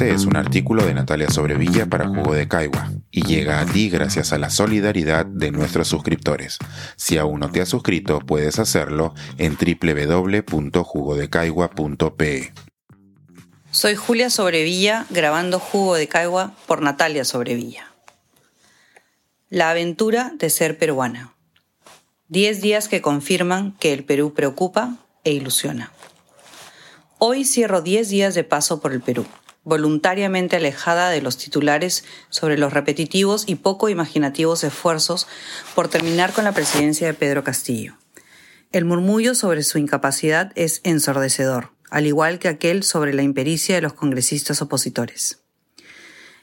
Este es un artículo de Natalia Sobrevilla para Jugo de Caigua y llega a ti gracias a la solidaridad de nuestros suscriptores. Si aún no te has suscrito, puedes hacerlo en www.jugodecaigua.pe. Soy Julia Sobrevilla grabando Jugo de Caigua por Natalia Sobrevilla. La aventura de ser peruana. Diez días que confirman que el Perú preocupa e ilusiona. Hoy cierro 10 días de paso por el Perú, voluntariamente alejada de los titulares sobre los repetitivos y poco imaginativos esfuerzos por terminar con la presidencia de Pedro Castillo. El murmullo sobre su incapacidad es ensordecedor, al igual que aquel sobre la impericia de los congresistas opositores.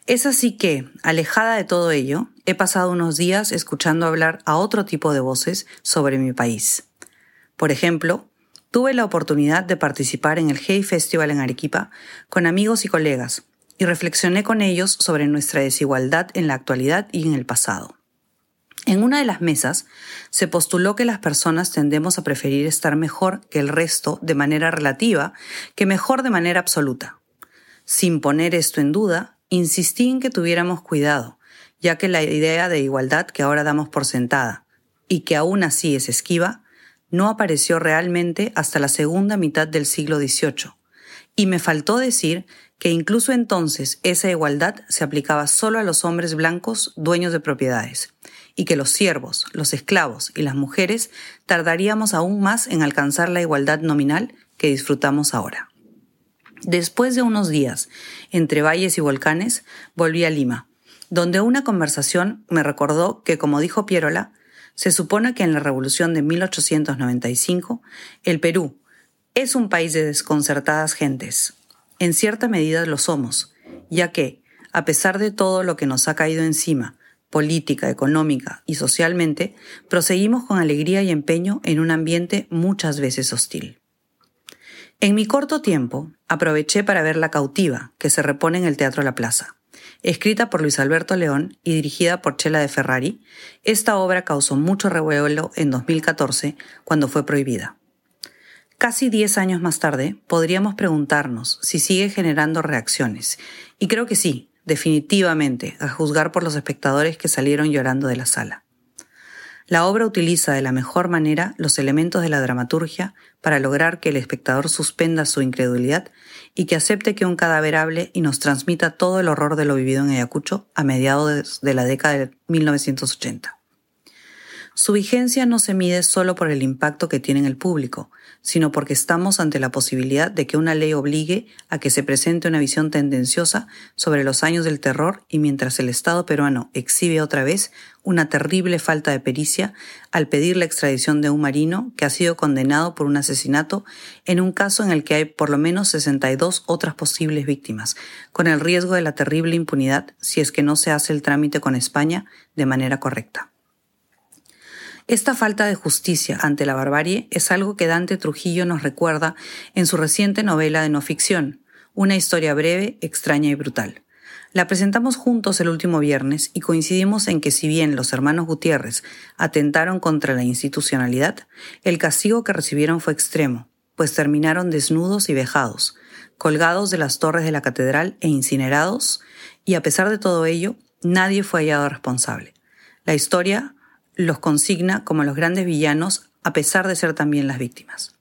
Es así que, alejada de todo ello, he pasado unos días escuchando hablar a otro tipo de voces sobre mi país. Por ejemplo, tuve la oportunidad de participar en el Hey Festival en Arequipa con amigos y colegas y reflexioné con ellos sobre nuestra desigualdad en la actualidad y en el pasado. En una de las mesas se postuló que las personas tendemos a preferir estar mejor que el resto de manera relativa que mejor de manera absoluta. Sin poner esto en duda, insistí en que tuviéramos cuidado, ya que la idea de igualdad que ahora damos por sentada, y que aún así es esquiva, no apareció realmente hasta la segunda mitad del siglo XVIII, y me faltó decir que incluso entonces esa igualdad se aplicaba solo a los hombres blancos dueños de propiedades, y que los siervos, los esclavos y las mujeres tardaríamos aún más en alcanzar la igualdad nominal que disfrutamos ahora. Después de unos días entre valles y volcanes, volví a Lima, donde una conversación me recordó que, como dijo Pierola, se supone que en la Revolución de 1895 el Perú es un país de desconcertadas gentes. En cierta medida lo somos, ya que, a pesar de todo lo que nos ha caído encima, política, económica y socialmente, proseguimos con alegría y empeño en un ambiente muchas veces hostil. En mi corto tiempo, aproveché para ver La cautiva, que se repone en el Teatro La Plaza. Escrita por Luis Alberto León y dirigida por Chela de Ferrari, esta obra causó mucho revuelo en 2014 cuando fue prohibida. Casi 10 años más tarde, podríamos preguntarnos si sigue generando reacciones, y creo que sí, definitivamente, a juzgar por los espectadores que salieron llorando de la sala. La obra utiliza de la mejor manera los elementos de la dramaturgia para lograr que el espectador suspenda su incredulidad y que acepte que un cadáver hable y nos transmita todo el horror de lo vivido en Ayacucho a mediados de la década de 1980. Su vigencia no se mide solo por el impacto que tiene en el público, sino porque estamos ante la posibilidad de que una ley obligue a que se presente una visión tendenciosa sobre los años del terror y mientras el Estado peruano exhibe otra vez una terrible falta de pericia al pedir la extradición de un marino que ha sido condenado por un asesinato en un caso en el que hay por lo menos 62 otras posibles víctimas, con el riesgo de la terrible impunidad si es que no se hace el trámite con España de manera correcta. Esta falta de justicia ante la barbarie es algo que Dante Trujillo nos recuerda en su reciente novela de no ficción, una historia breve, extraña y brutal. La presentamos juntos el último viernes y coincidimos en que si bien los hermanos Gutiérrez atentaron contra la institucionalidad, el castigo que recibieron fue extremo, pues terminaron desnudos y vejados, colgados de las torres de la catedral e incinerados, y a pesar de todo ello, nadie fue hallado responsable. La historia los consigna como los grandes villanos a pesar de ser también las víctimas.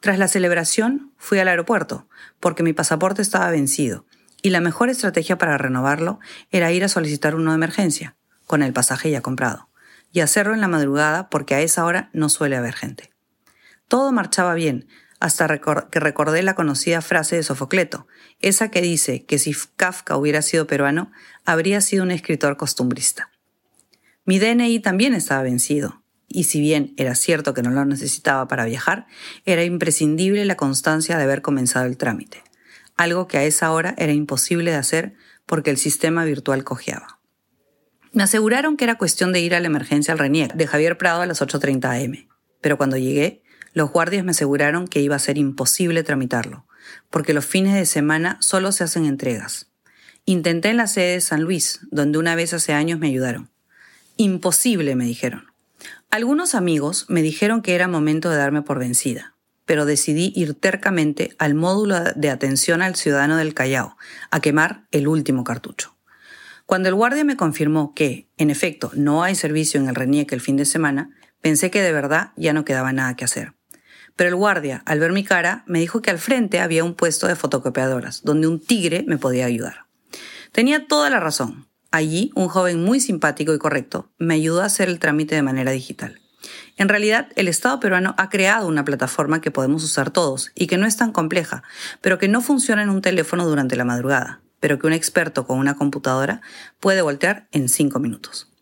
Tras la celebración fui al aeropuerto porque mi pasaporte estaba vencido y la mejor estrategia para renovarlo era ir a solicitar uno de emergencia, con el pasaje ya comprado, y hacerlo en la madrugada porque a esa hora no suele haber gente. Todo marchaba bien, hasta que recordé la conocida frase de Sofocleto, esa que dice que si Kafka hubiera sido peruano, habría sido un escritor costumbrista. Mi DNI también estaba vencido, y si bien era cierto que no lo necesitaba para viajar, era imprescindible la constancia de haber comenzado el trámite, algo que a esa hora era imposible de hacer porque el sistema virtual cojeaba. Me aseguraron que era cuestión de ir a la emergencia al RENIEC de Javier Prado a las 8.30 am, pero cuando llegué, los guardias me aseguraron que iba a ser imposible tramitarlo, porque los fines de semana solo se hacen entregas. Intenté en la sede de San Luis, donde una vez hace años me ayudaron, Imposible, me dijeron. Algunos amigos me dijeron que era momento de darme por vencida, pero decidí ir tercamente al módulo de atención al ciudadano del Callao, a quemar el último cartucho. Cuando el guardia me confirmó que, en efecto, no hay servicio en el Renieque el fin de semana, pensé que de verdad ya no quedaba nada que hacer. Pero el guardia, al ver mi cara, me dijo que al frente había un puesto de fotocopiadoras, donde un tigre me podía ayudar. Tenía toda la razón. Allí, un joven muy simpático y correcto me ayudó a hacer el trámite de manera digital. En realidad, el Estado peruano ha creado una plataforma que podemos usar todos y que no es tan compleja, pero que no funciona en un teléfono durante la madrugada, pero que un experto con una computadora puede voltear en cinco minutos.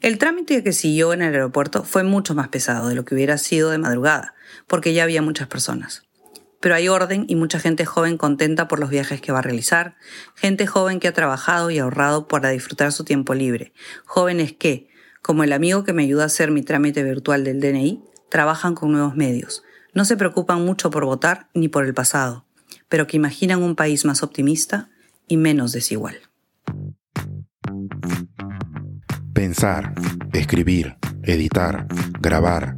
El trámite que siguió en el aeropuerto fue mucho más pesado de lo que hubiera sido de madrugada, porque ya había muchas personas pero hay orden y mucha gente joven contenta por los viajes que va a realizar, gente joven que ha trabajado y ahorrado para disfrutar su tiempo libre, jóvenes que, como el amigo que me ayuda a hacer mi trámite virtual del DNI, trabajan con nuevos medios, no se preocupan mucho por votar ni por el pasado, pero que imaginan un país más optimista y menos desigual. Pensar, escribir, editar, grabar,